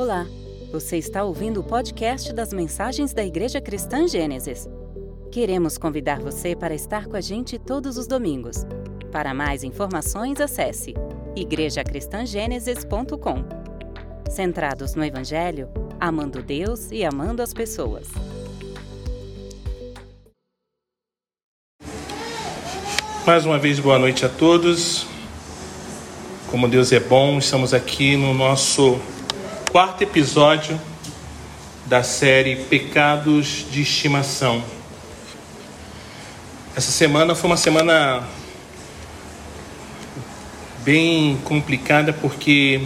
Olá, você está ouvindo o podcast das mensagens da Igreja Cristã Gênesis. Queremos convidar você para estar com a gente todos os domingos. Para mais informações, acesse igrejacristangênesis.com. Centrados no Evangelho, amando Deus e amando as pessoas. Mais uma vez, boa noite a todos. Como Deus é bom, estamos aqui no nosso quarto episódio da série Pecados de Estimação. Essa semana foi uma semana bem complicada porque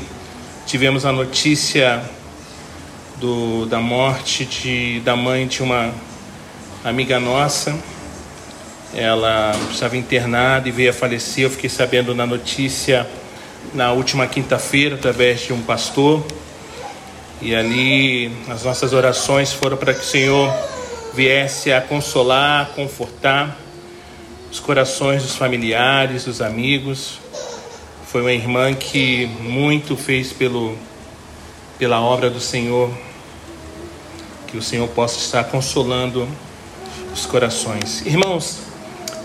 tivemos a notícia do, da morte de, da mãe de uma amiga nossa. Ela estava internada e veio a falecer. Eu fiquei sabendo na notícia na última quinta-feira através de um pastor. E ali as nossas orações foram para que o Senhor viesse a consolar, a confortar os corações dos familiares, dos amigos. Foi uma irmã que muito fez pelo, pela obra do Senhor. Que o Senhor possa estar consolando os corações. Irmãos,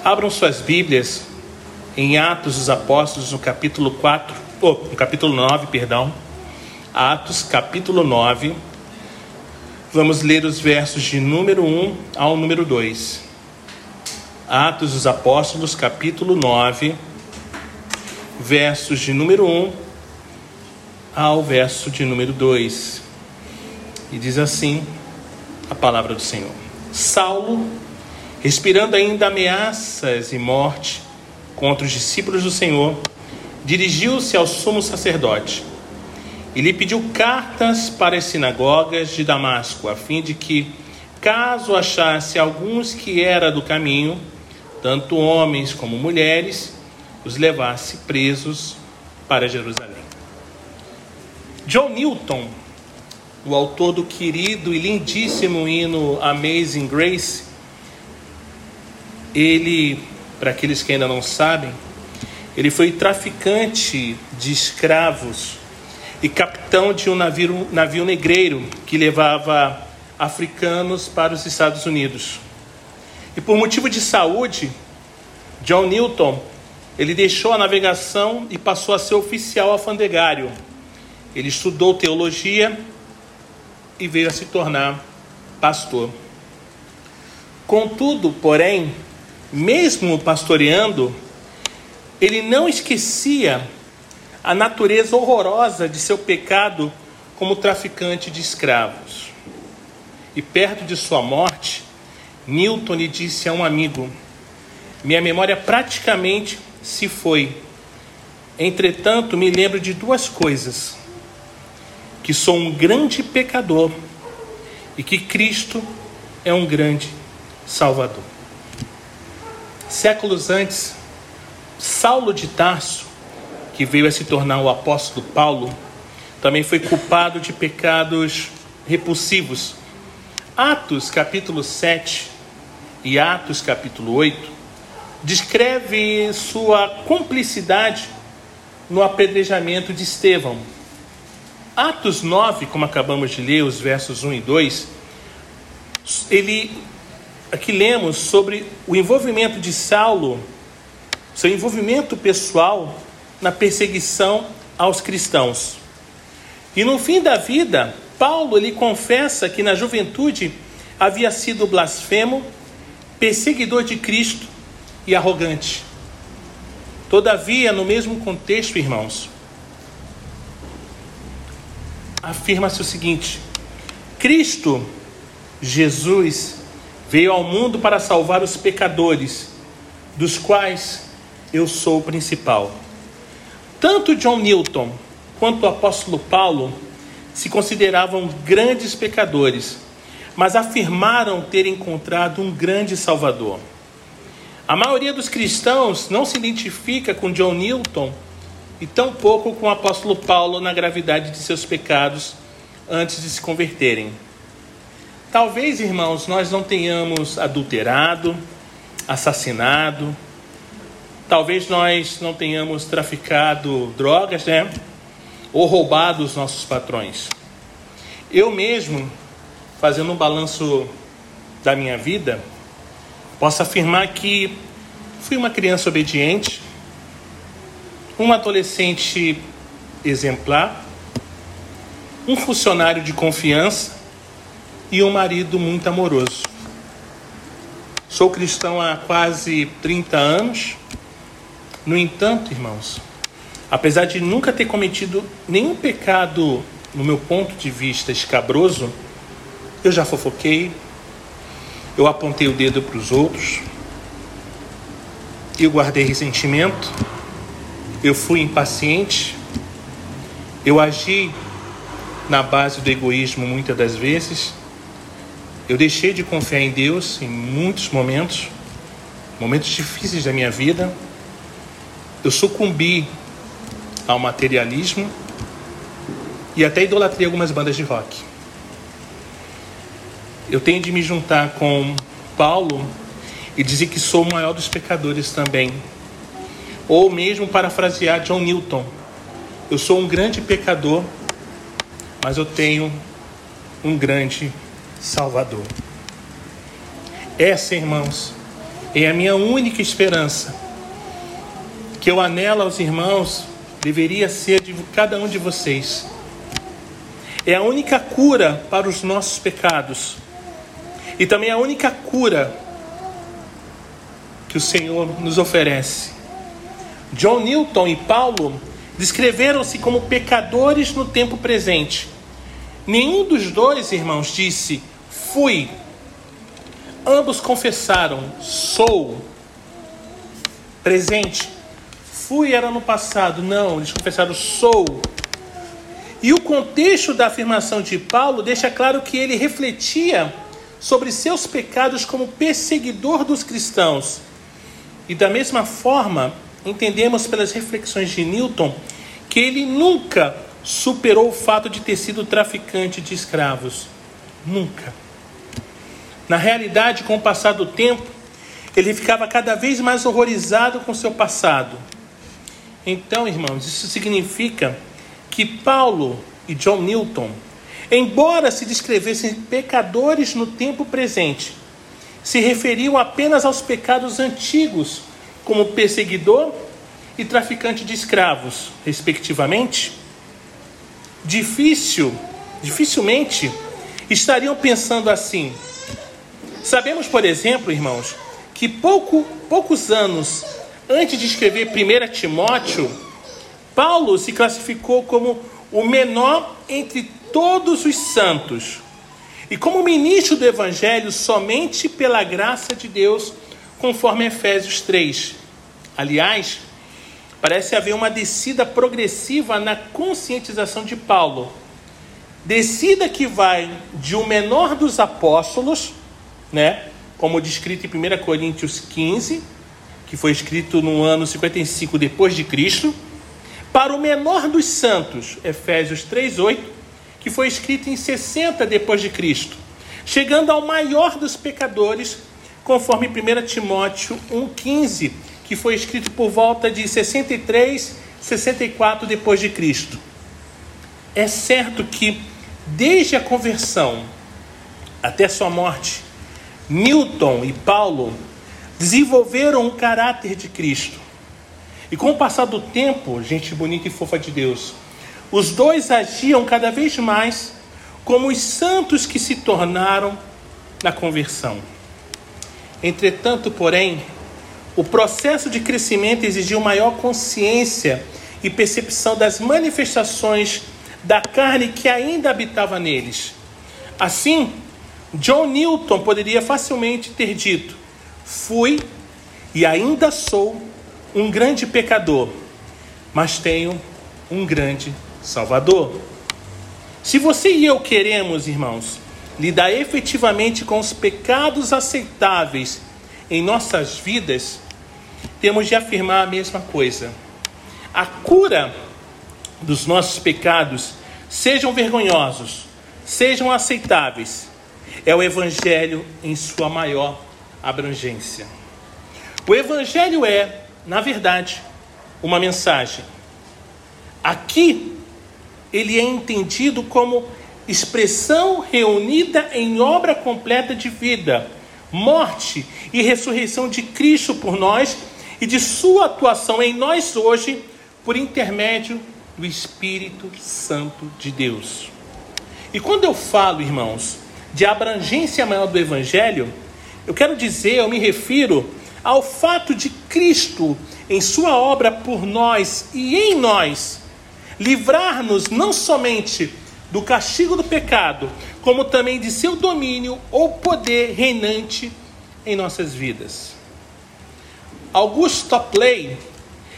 abram suas Bíblias em Atos dos Apóstolos, no capítulo 4, oh, no capítulo 9, perdão. Atos, capítulo 9. Vamos ler os versos de número 1 ao número 2. Atos dos Apóstolos, capítulo 9, versos de número 1 ao verso de número 2. E diz assim a palavra do Senhor: Saulo, respirando ainda ameaças e morte, contra os discípulos do Senhor, dirigiu-se ao sumo sacerdote e lhe pediu cartas para as sinagogas de Damasco, a fim de que, caso achasse alguns que era do caminho, tanto homens como mulheres, os levasse presos para Jerusalém. John Newton, o autor do querido e lindíssimo hino Amazing Grace, ele para aqueles que ainda não sabem, ele foi traficante de escravos e capitão de um navio, navio negreiro que levava africanos para os Estados Unidos. E por motivo de saúde, John Newton ele deixou a navegação e passou a ser oficial alfandegário. Ele estudou teologia e veio a se tornar pastor. Contudo, porém, mesmo pastoreando, ele não esquecia a natureza horrorosa de seu pecado como traficante de escravos. E perto de sua morte, Newton lhe disse a um amigo: Minha memória praticamente se foi. Entretanto, me lembro de duas coisas: que sou um grande pecador e que Cristo é um grande Salvador. Séculos antes, Saulo de Tarso, que veio a se tornar o apóstolo Paulo, também foi culpado de pecados repulsivos. Atos capítulo 7 e Atos capítulo 8 descreve sua cumplicidade no apedrejamento de Estevão. Atos 9, como acabamos de ler, os versos 1 e 2, ele aqui lemos sobre o envolvimento de Saulo, seu envolvimento pessoal na perseguição aos cristãos. E no fim da vida, Paulo ele confessa que na juventude havia sido blasfemo, perseguidor de Cristo e arrogante. Todavia, no mesmo contexto, irmãos, afirma-se o seguinte: Cristo, Jesus, Veio ao mundo para salvar os pecadores, dos quais eu sou o principal. Tanto John Newton quanto o apóstolo Paulo se consideravam grandes pecadores, mas afirmaram ter encontrado um grande Salvador. A maioria dos cristãos não se identifica com John Newton e tampouco com o apóstolo Paulo na gravidade de seus pecados antes de se converterem. Talvez, irmãos, nós não tenhamos adulterado, assassinado, talvez nós não tenhamos traficado drogas, né? Ou roubado os nossos patrões. eu mesmo, fazendo um balanço da minha vida, posso afirmar que fui uma criança obediente, um adolescente exemplar, um funcionário de confiança e um marido muito amoroso. Sou cristão há quase 30 anos. No entanto, irmãos, apesar de nunca ter cometido nenhum pecado, no meu ponto de vista, escabroso, eu já fofoquei, eu apontei o dedo para os outros, eu guardei ressentimento, eu fui impaciente, eu agi na base do egoísmo muitas das vezes, eu deixei de confiar em Deus em muitos momentos, momentos difíceis da minha vida, eu sucumbi ao materialismo e até idolatrei algumas bandas de rock. Eu tenho de me juntar com Paulo e dizer que sou o maior dos pecadores também. Ou mesmo parafrasear John Newton: eu sou um grande pecador, mas eu tenho um grande Salvador. Essa, irmãos, é a minha única esperança. Que eu anelo aos irmãos deveria ser de cada um de vocês. É a única cura para os nossos pecados. E também a única cura que o Senhor nos oferece. John Newton e Paulo descreveram-se como pecadores no tempo presente. Nenhum dos dois irmãos disse: Fui. Ambos confessaram: Sou. Presente fui era no passado. Não, eles confessaram sou. E o contexto da afirmação de Paulo deixa claro que ele refletia sobre seus pecados como perseguidor dos cristãos. E da mesma forma, entendemos pelas reflexões de Newton que ele nunca superou o fato de ter sido traficante de escravos. Nunca. Na realidade, com o passar do tempo, ele ficava cada vez mais horrorizado com seu passado então, irmãos, isso significa que Paulo e John Newton, embora se descrevessem pecadores no tempo presente, se referiam apenas aos pecados antigos, como perseguidor e traficante de escravos, respectivamente. Difícil, dificilmente estariam pensando assim. Sabemos, por exemplo, irmãos, que pouco, poucos anos Antes de escrever 1 Timóteo, Paulo se classificou como o menor entre todos os santos e como ministro do Evangelho somente pela graça de Deus, conforme Efésios 3. Aliás, parece haver uma descida progressiva na conscientização de Paulo. Descida que vai de o menor dos apóstolos, né, como descrito em 1 Coríntios 15, que foi escrito no ano 55 depois de Cristo, para o menor dos santos, Efésios 3:8, que foi escrito em 60 depois de Cristo, chegando ao maior dos pecadores, conforme 1 Timóteo 1:15, que foi escrito por volta de 63, 64 depois de Cristo. É certo que desde a conversão até sua morte, Newton e Paulo desenvolveram um caráter de Cristo. E com o passar do tempo, gente bonita e fofa de Deus, os dois agiam cada vez mais como os santos que se tornaram na conversão. Entretanto, porém, o processo de crescimento exigiu maior consciência e percepção das manifestações da carne que ainda habitava neles. Assim, John Newton poderia facilmente ter dito: Fui e ainda sou um grande pecador, mas tenho um grande Salvador. Se você e eu queremos, irmãos, lidar efetivamente com os pecados aceitáveis em nossas vidas, temos de afirmar a mesma coisa. A cura dos nossos pecados, sejam vergonhosos, sejam aceitáveis, é o Evangelho em sua maior abrangência. O Evangelho é, na verdade, uma mensagem. Aqui, ele é entendido como expressão reunida em obra completa de vida, morte e ressurreição de Cristo por nós e de sua atuação em nós hoje por intermédio do Espírito Santo de Deus. E quando eu falo, irmãos, de abrangência maior do Evangelho, eu quero dizer, eu me refiro ao fato de Cristo, em Sua obra por nós e em nós, livrar-nos não somente do castigo do pecado, como também de seu domínio ou poder reinante em nossas vidas. Augusto Topley,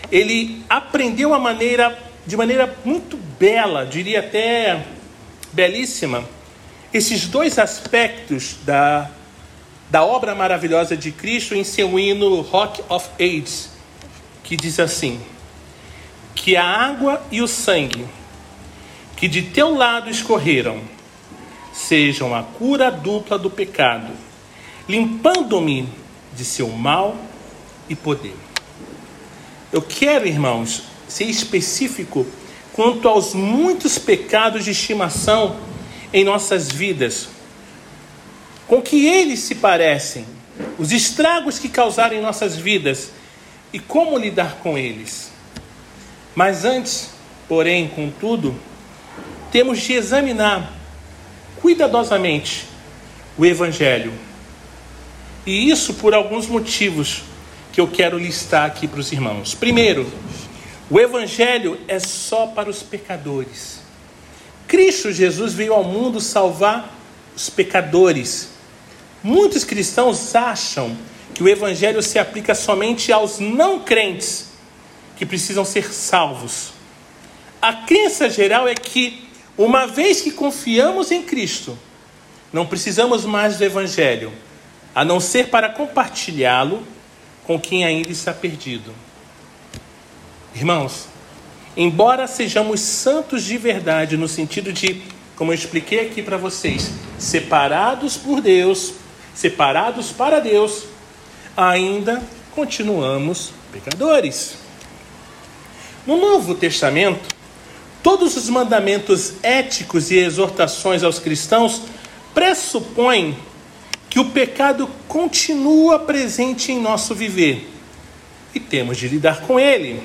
ele aprendeu a maneira, de maneira muito bela, diria até belíssima, esses dois aspectos da, da obra maravilhosa de Cristo em seu hino Rock of Ages, que diz assim: Que a água e o sangue que de teu lado escorreram sejam a cura dupla do pecado, limpando-me de seu mal e poder. Eu quero, irmãos, ser específico quanto aos muitos pecados de estimação em nossas vidas, com que eles se parecem, os estragos que causaram em nossas vidas e como lidar com eles. Mas antes, porém, contudo, temos de examinar cuidadosamente o Evangelho. E isso por alguns motivos que eu quero listar aqui para os irmãos. Primeiro, o Evangelho é só para os pecadores. Cristo Jesus veio ao mundo salvar os pecadores. Muitos cristãos acham que o Evangelho se aplica somente aos não crentes que precisam ser salvos. A crença geral é que, uma vez que confiamos em Cristo, não precisamos mais do Evangelho, a não ser para compartilhá-lo com quem ainda está perdido. Irmãos, embora sejamos santos de verdade, no sentido de, como eu expliquei aqui para vocês, separados por Deus, separados para Deus, ainda continuamos pecadores. No Novo Testamento, todos os mandamentos éticos e exortações aos cristãos pressupõem que o pecado continua presente em nosso viver e temos de lidar com ele.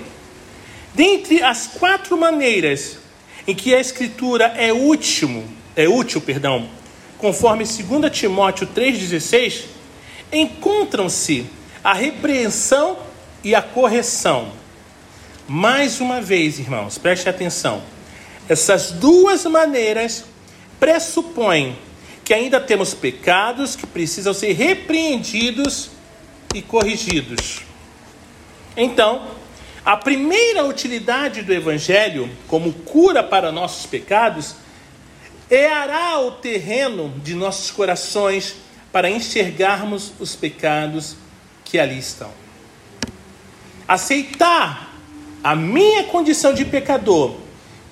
Dentre as quatro maneiras em que a Escritura é útil, é útil, perdão, conforme 2 Timóteo 3,16, encontram-se a repreensão e a correção. Mais uma vez, irmãos, preste atenção. Essas duas maneiras pressupõem que ainda temos pecados que precisam ser repreendidos e corrigidos. Então, a primeira utilidade do Evangelho, como cura para nossos pecados, arar o terreno de nossos corações para enxergarmos os pecados que ali estão. Aceitar a minha condição de pecador,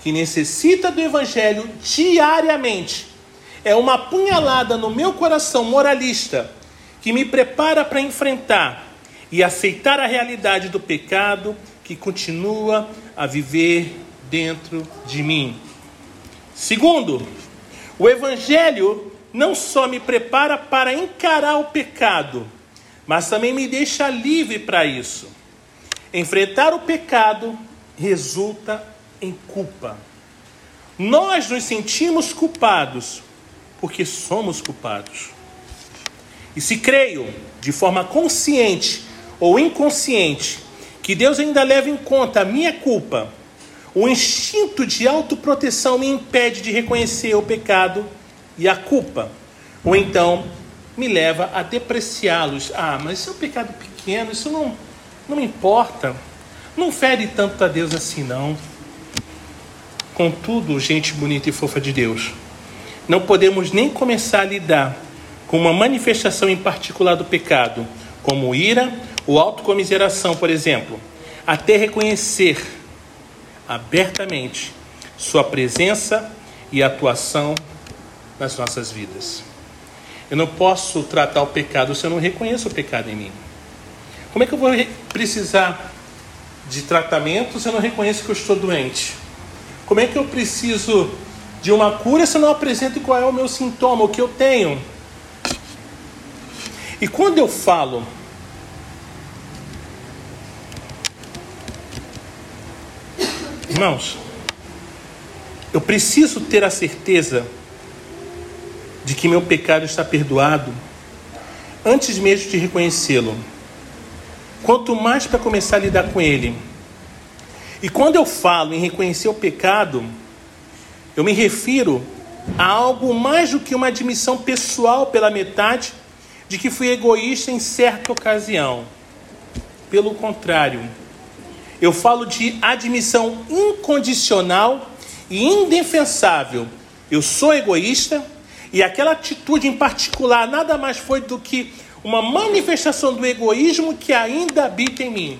que necessita do Evangelho diariamente, é uma punhalada no meu coração moralista que me prepara para enfrentar e aceitar a realidade do pecado que continua a viver dentro de mim. Segundo, o Evangelho não só me prepara para encarar o pecado, mas também me deixa livre para isso. Enfrentar o pecado resulta em culpa. Nós nos sentimos culpados porque somos culpados. E se creio, de forma consciente ou inconsciente, que Deus ainda leva em conta a minha culpa, o instinto de autoproteção me impede de reconhecer o pecado e a culpa, ou então me leva a depreciá-los. Ah, mas isso é um pecado pequeno, isso não, não importa, não fere tanto a Deus assim, não. Contudo, gente bonita e fofa de Deus, não podemos nem começar a lidar com uma manifestação em particular do pecado, como ira ou autocomiseração, por exemplo, até reconhecer abertamente Sua presença e atuação nas nossas vidas. Eu não posso tratar o pecado se eu não reconheço o pecado em mim. Como é que eu vou precisar de tratamento se eu não reconheço que eu estou doente? Como é que eu preciso de uma cura se eu não apresento qual é o meu sintoma, o que eu tenho. E quando eu falo Irmãos, eu preciso ter a certeza de que meu pecado está perdoado antes mesmo de reconhecê-lo. Quanto mais para começar a lidar com ele. E quando eu falo em reconhecer o pecado, eu me refiro a algo mais do que uma admissão pessoal pela metade de que fui egoísta em certa ocasião. Pelo contrário, eu falo de admissão incondicional e indefensável. Eu sou egoísta e aquela atitude em particular nada mais foi do que uma manifestação do egoísmo que ainda habita em mim.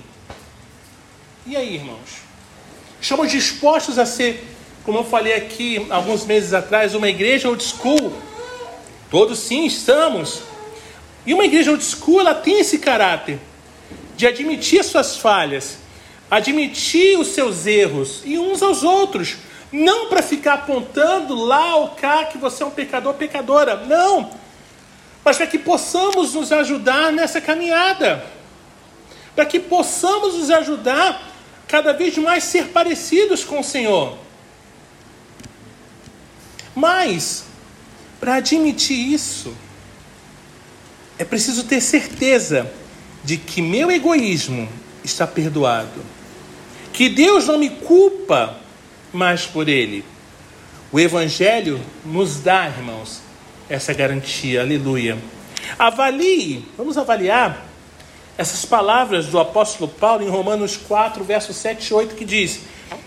E aí, irmãos? Estamos dispostos a ser, como eu falei aqui alguns meses atrás, uma igreja old school? Todos sim, estamos. E uma igreja old school, ela tem esse caráter de admitir suas falhas, admitir os seus erros e uns aos outros, não para ficar apontando lá ou cá que você é um pecador, pecadora, não, mas para que possamos nos ajudar nessa caminhada, para que possamos nos ajudar cada vez mais ser parecidos com o Senhor. Mas, para admitir isso, é preciso ter certeza de que meu egoísmo está perdoado que Deus não me culpa mais por ele. O Evangelho nos dá, irmãos, essa garantia, aleluia. Avalie, vamos avaliar essas palavras do apóstolo Paulo em Romanos 4, versos 7 e 8, que diz: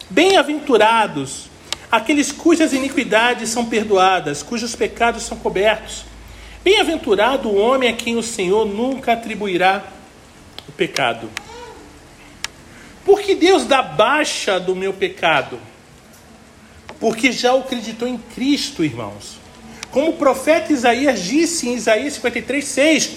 Bem-aventurados aqueles cujas iniquidades são perdoadas, cujos pecados são cobertos. Bem-aventurado o homem a quem o Senhor nunca atribuirá o pecado. Por que Deus dá baixa do meu pecado? Porque já acreditou em Cristo, irmãos. Como o profeta Isaías disse em Isaías 53, 6: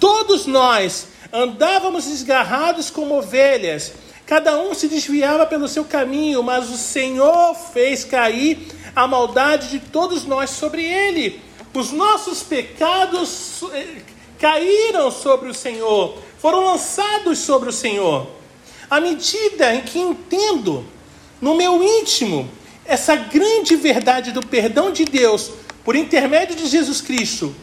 Todos nós andávamos desgarrados como ovelhas, cada um se desviava pelo seu caminho, mas o Senhor fez cair a maldade de todos nós sobre ele. Os nossos pecados eh, caíram sobre o Senhor, foram lançados sobre o Senhor. À medida em que entendo no meu íntimo essa grande verdade do perdão de Deus por intermédio de Jesus Cristo,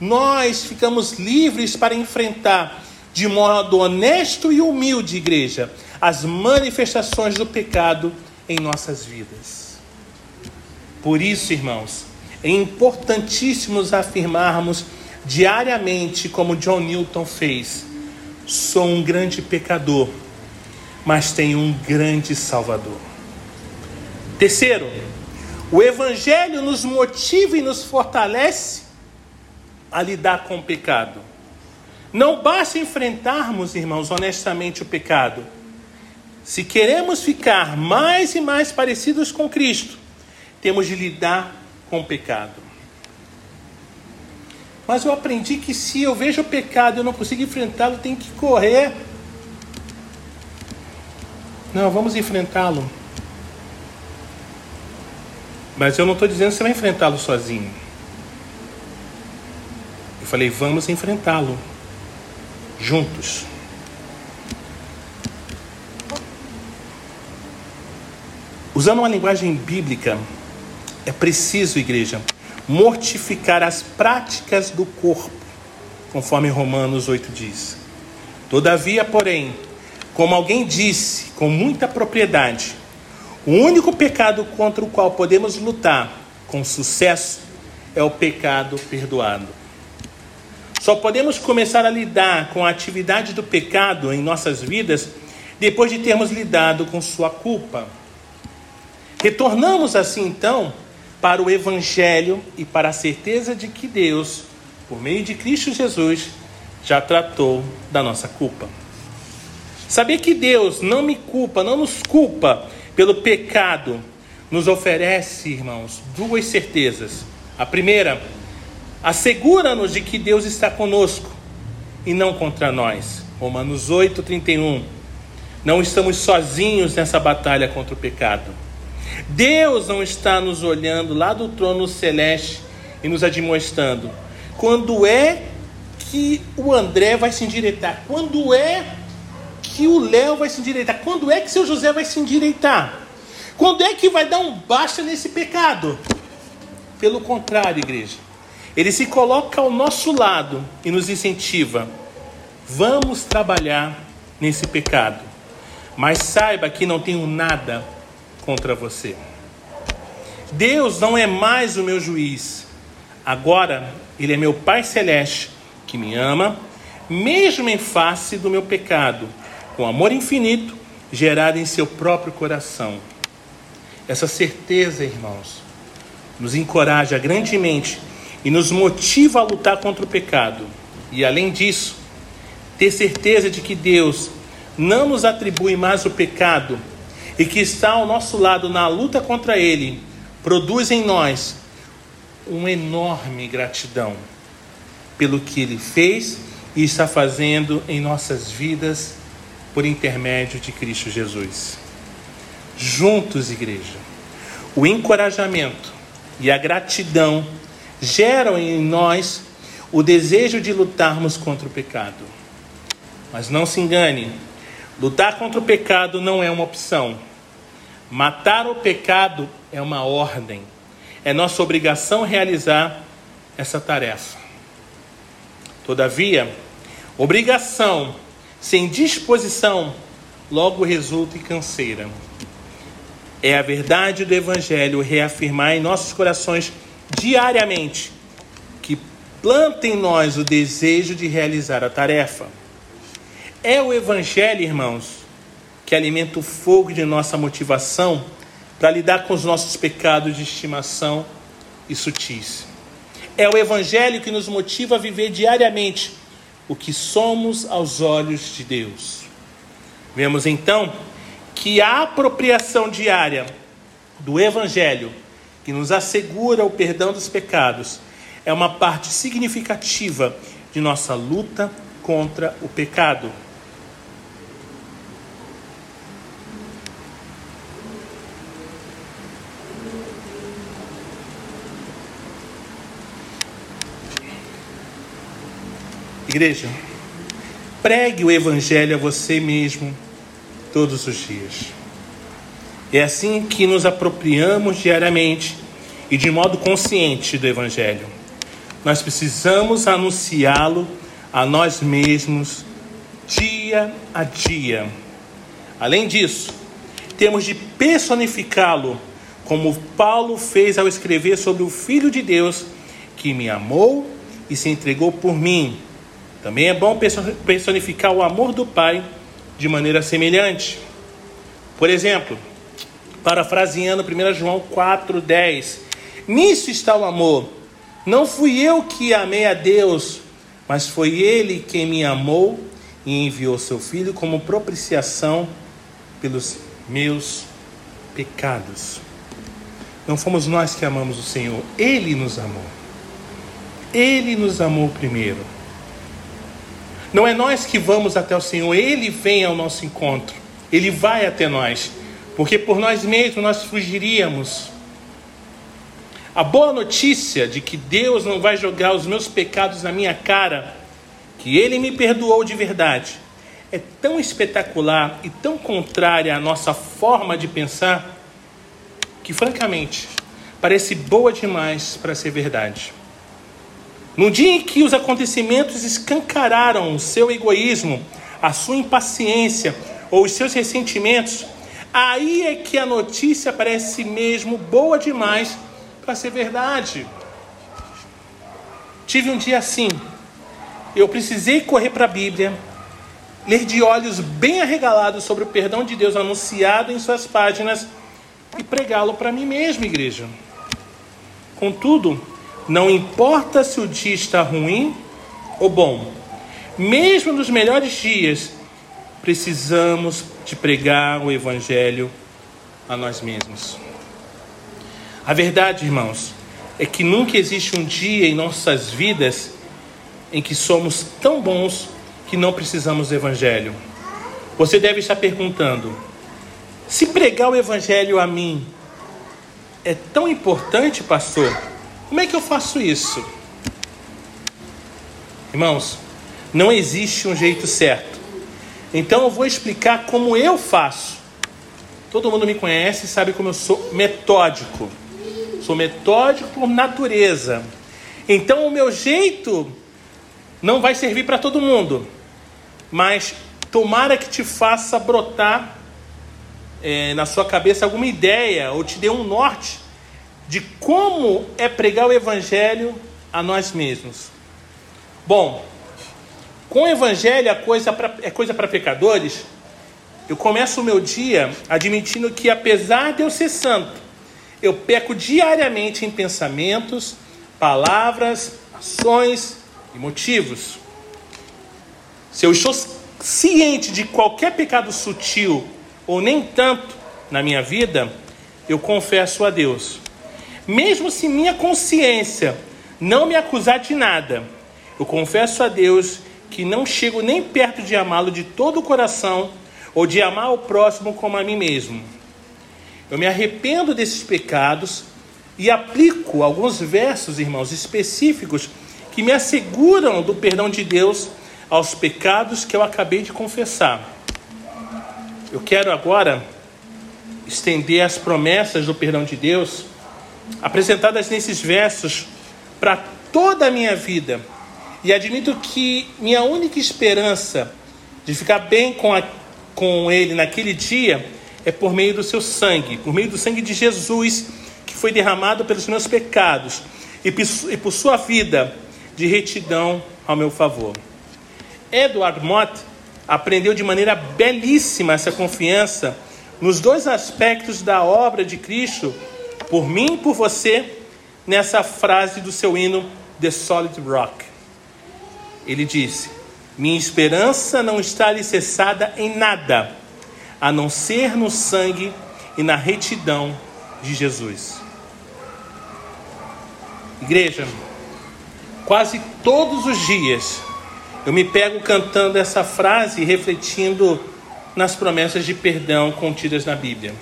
nós ficamos livres para enfrentar de modo honesto e humilde, igreja, as manifestações do pecado em nossas vidas. Por isso, irmãos, é importantíssimo afirmarmos diariamente, como John Newton fez: sou um grande pecador mas tem um grande Salvador. Terceiro, o Evangelho nos motiva e nos fortalece a lidar com o pecado. Não basta enfrentarmos, irmãos, honestamente o pecado. Se queremos ficar mais e mais parecidos com Cristo, temos de lidar com o pecado. Mas eu aprendi que se eu vejo o pecado e eu não consigo enfrentá-lo, tem que correr não, vamos enfrentá-lo. Mas eu não estou dizendo que você vai enfrentá-lo sozinho. Eu falei, vamos enfrentá-lo juntos. Usando uma linguagem bíblica, é preciso, igreja, mortificar as práticas do corpo, conforme Romanos 8 diz. Todavia, porém, como alguém disse com muita propriedade, o único pecado contra o qual podemos lutar com sucesso é o pecado perdoado. Só podemos começar a lidar com a atividade do pecado em nossas vidas depois de termos lidado com sua culpa. Retornamos assim então para o Evangelho e para a certeza de que Deus, por meio de Cristo Jesus, já tratou da nossa culpa. Saber que Deus não me culpa, não nos culpa pelo pecado, nos oferece, irmãos, duas certezas. A primeira, assegura-nos de que Deus está conosco e não contra nós. Romanos 8, 31. Não estamos sozinhos nessa batalha contra o pecado. Deus não está nos olhando lá do trono celeste e nos admoestando. Quando é que o André vai se endireitar? Quando é que o Léo vai se endireitar? Quando é que seu José vai se endireitar? Quando é que vai dar um basta nesse pecado? Pelo contrário, igreja, ele se coloca ao nosso lado e nos incentiva. Vamos trabalhar nesse pecado. Mas saiba que não tenho nada contra você. Deus não é mais o meu juiz. Agora, Ele é meu Pai Celeste, que me ama, mesmo em face do meu pecado, com amor infinito gerado em seu próprio coração. Essa certeza, irmãos, nos encoraja grandemente e nos motiva a lutar contra o pecado. E além disso, ter certeza de que Deus não nos atribui mais o pecado e que está ao nosso lado na luta contra ele, produz em nós uma enorme gratidão pelo que ele fez e está fazendo em nossas vidas por intermédio de Cristo Jesus. Juntos, igreja, o encorajamento e a gratidão geram em nós o desejo de lutarmos contra o pecado. Mas não se engane, lutar contra o pecado não é uma opção. Matar o pecado é uma ordem. É nossa obrigação realizar essa tarefa. Todavia, obrigação sem disposição logo resulta em canseira. É a verdade do Evangelho reafirmar em nossos corações diariamente que planta em nós o desejo de realizar a tarefa. É o Evangelho, irmãos, que alimenta o fogo de nossa motivação para lidar com os nossos pecados de estimação e sutis. É o Evangelho que nos motiva a viver diariamente o que somos aos olhos de Deus. Vemos então que a apropriação diária do Evangelho, que nos assegura o perdão dos pecados, é uma parte significativa de nossa luta contra o pecado. Igreja, pregue o Evangelho a você mesmo todos os dias. É assim que nos apropriamos diariamente e de modo consciente do Evangelho. Nós precisamos anunciá-lo a nós mesmos dia a dia. Além disso, temos de personificá-lo, como Paulo fez ao escrever sobre o Filho de Deus que me amou e se entregou por mim também é bom personificar o amor do Pai de maneira semelhante. Por exemplo, parafraseando 1 João 4,10: Nisso está o amor. Não fui eu que amei a Deus, mas foi Ele quem me amou e enviou seu Filho como propiciação pelos meus pecados. Não fomos nós que amamos o Senhor, Ele nos amou. Ele nos amou primeiro. Não é nós que vamos até o Senhor, Ele vem ao nosso encontro, Ele vai até nós, porque por nós mesmos nós fugiríamos. A boa notícia de que Deus não vai jogar os meus pecados na minha cara, que Ele me perdoou de verdade, é tão espetacular e tão contrária à nossa forma de pensar, que francamente parece boa demais para ser verdade. No dia em que os acontecimentos escancararam o seu egoísmo, a sua impaciência ou os seus ressentimentos, aí é que a notícia parece mesmo boa demais para ser verdade. Tive um dia assim. Eu precisei correr para a Bíblia, ler de olhos bem arregalados sobre o perdão de Deus anunciado em suas páginas e pregá-lo para mim mesmo, igreja. Contudo, não importa se o dia está ruim ou bom, mesmo nos melhores dias, precisamos de pregar o Evangelho a nós mesmos. A verdade, irmãos, é que nunca existe um dia em nossas vidas em que somos tão bons que não precisamos do Evangelho. Você deve estar perguntando: se pregar o Evangelho a mim é tão importante, pastor. Como é que eu faço isso? Irmãos, não existe um jeito certo. Então eu vou explicar como eu faço. Todo mundo me conhece e sabe como eu sou metódico. Sou metódico por natureza. Então o meu jeito não vai servir para todo mundo, mas tomara que te faça brotar é, na sua cabeça alguma ideia ou te dê um norte de como é pregar o Evangelho a nós mesmos. Bom, com o Evangelho a coisa é coisa para pecadores. Eu começo o meu dia admitindo que, apesar de eu ser santo, eu peco diariamente em pensamentos, palavras, ações e motivos. Se eu estou ciente de qualquer pecado sutil ou nem tanto na minha vida, eu confesso a Deus. Mesmo se minha consciência não me acusar de nada, eu confesso a Deus que não chego nem perto de amá-lo de todo o coração ou de amar o próximo como a mim mesmo. Eu me arrependo desses pecados e aplico alguns versos, irmãos, específicos que me asseguram do perdão de Deus aos pecados que eu acabei de confessar. Eu quero agora estender as promessas do perdão de Deus apresentadas nesses versos para toda a minha vida. E admito que minha única esperança de ficar bem com, a, com Ele naquele dia é por meio do seu sangue, por meio do sangue de Jesus que foi derramado pelos meus pecados e, e por sua vida de retidão ao meu favor. Edward Mott aprendeu de maneira belíssima essa confiança nos dois aspectos da obra de Cristo, por mim e por você, nessa frase do seu hino The Solid Rock. Ele disse: Minha esperança não está alicerçada em nada, a não ser no sangue e na retidão de Jesus. Igreja, quase todos os dias eu me pego cantando essa frase e refletindo nas promessas de perdão contidas na Bíblia.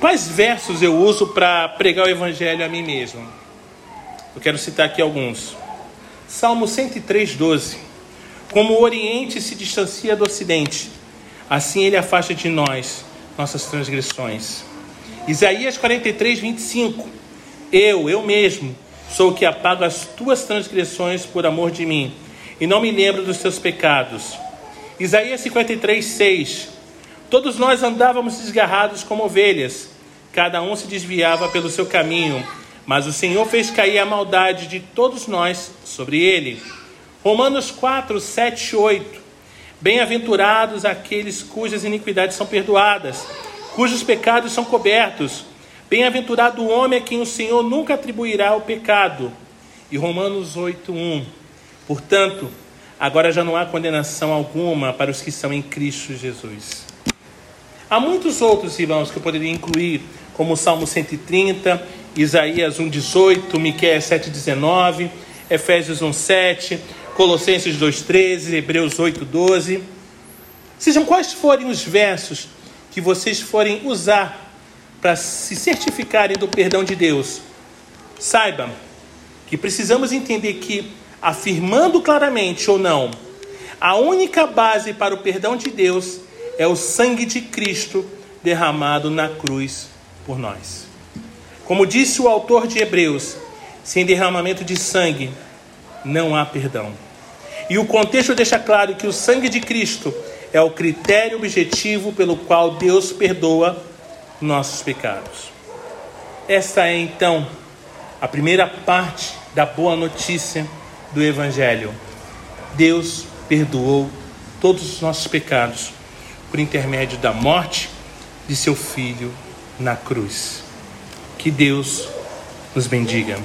Quais versos eu uso para pregar o Evangelho a mim mesmo? Eu quero citar aqui alguns. Salmo 103, 12. Como o Oriente se distancia do Ocidente, assim ele afasta de nós nossas transgressões. Isaías 43, 25. Eu, eu mesmo, sou o que apago as tuas transgressões por amor de mim, e não me lembro dos teus pecados. Isaías 53, 6. Todos nós andávamos desgarrados como ovelhas, cada um se desviava pelo seu caminho, mas o Senhor fez cair a maldade de todos nós sobre ele. Romanos 4, 7, 8. Bem-aventurados aqueles cujas iniquidades são perdoadas, cujos pecados são cobertos. Bem-aventurado o homem a quem o Senhor nunca atribuirá o pecado. E Romanos 8:1. Portanto, agora já não há condenação alguma para os que são em Cristo Jesus. Há muitos outros irmãos que eu poderia incluir, como o Salmo 130, Isaías 1:18, Miqueias 7:19, Efésios 1:7, Colossenses 2:13, Hebreus 8:12. Sejam quais forem os versos que vocês forem usar para se certificarem do perdão de Deus, saibam que precisamos entender que, afirmando claramente ou não, a única base para o perdão de Deus é o sangue de Cristo derramado na cruz por nós. Como disse o autor de Hebreus, sem derramamento de sangue não há perdão. E o contexto deixa claro que o sangue de Cristo é o critério objetivo pelo qual Deus perdoa nossos pecados. Esta é então a primeira parte da boa notícia do Evangelho. Deus perdoou todos os nossos pecados por intermédio da morte de seu Filho na cruz. Que Deus nos bendiga.